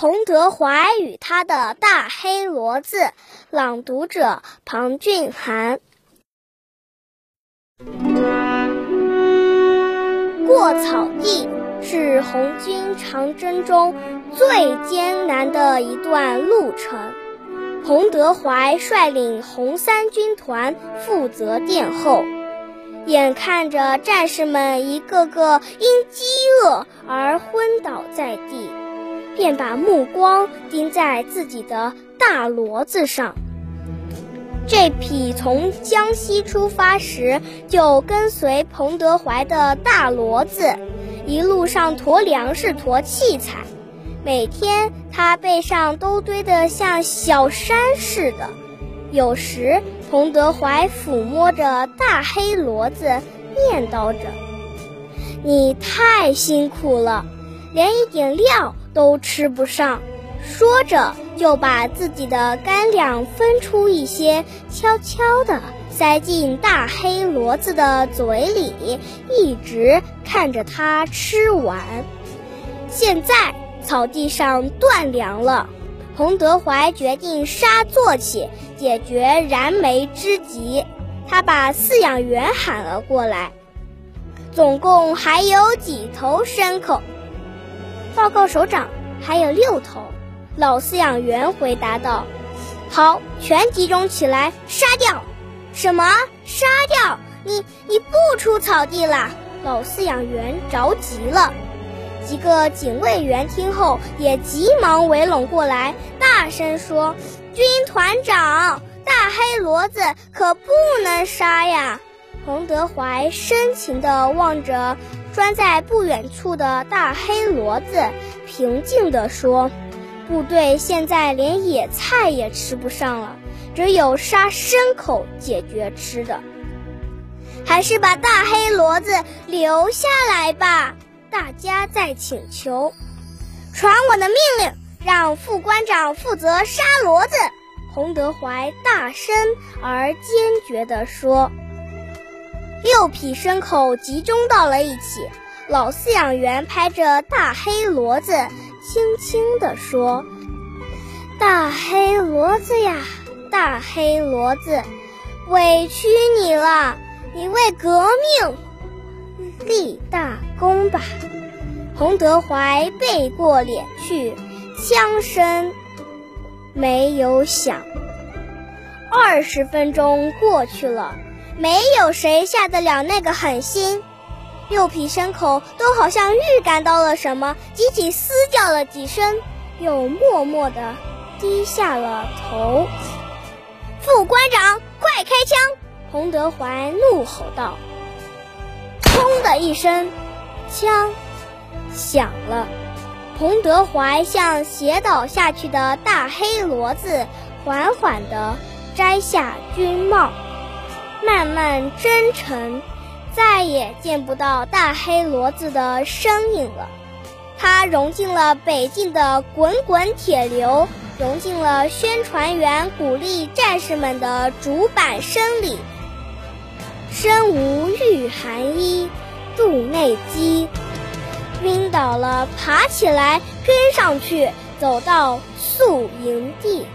彭德怀与他的大黑骡子，朗读者庞俊涵。过草地是红军长征中最艰难的一段路程，彭德怀率领红三军团负责殿后，眼看着战士们一个个因饥饿而昏倒在地。便把目光盯在自己的大骡子上。这匹从江西出发时就跟随彭德怀的大骡子，一路上驮粮食、驮器材，每天他背上都堆得像小山似的。有时，彭德怀抚摸着大黑骡子，念叨着：“你太辛苦了，连一点料。”都吃不上，说着就把自己的干粮分出一些，悄悄地塞进大黑骡子的嘴里，一直看着它吃完。现在草地上断粮了，彭德怀决定杀坐起，解决燃眉之急。他把饲养员喊了过来，总共还有几头牲口？报告首长，还有六头。老饲养员回答道：“好，全集中起来，杀掉！什么？杀掉？你你不出草地了？”老饲养员着急了。几个警卫员听后也急忙围拢过来，大声说：“军团长，大黑骡子可不能杀呀！”彭德怀深情地望着。拴在不远处的大黑骡子平静地说：“部队现在连野菜也吃不上了，只有杀牲口解决吃的。还是把大黑骡子留下来吧。”大家在请求。传我的命令，让副官长负责杀骡子。洪德怀大声而坚决地说。六匹牲口集中到了一起，老饲养员拍着大黑骡子，轻轻地说：“大黑骡子呀，大黑骡子，委屈你了，你为革命立大功吧。”洪德怀背过脸去，枪声没有响。二十分钟过去了。没有谁下得了那个狠心，六匹牲口都好像预感到了什么，集体嘶叫了几声，又默默地低下了头。副官长，快开枪！洪德怀怒吼道。砰的一声，枪响了。洪德怀向斜倒下去的大黑骡子缓缓地摘下军帽。慢慢征程，再也见不到大黑骡子的身影了。它融进了北境的滚滚铁流，融进了宣传员鼓励战士们的竹板声里。身无御寒衣，肚内饥。晕倒了，爬起来，跟上去，走到宿营地。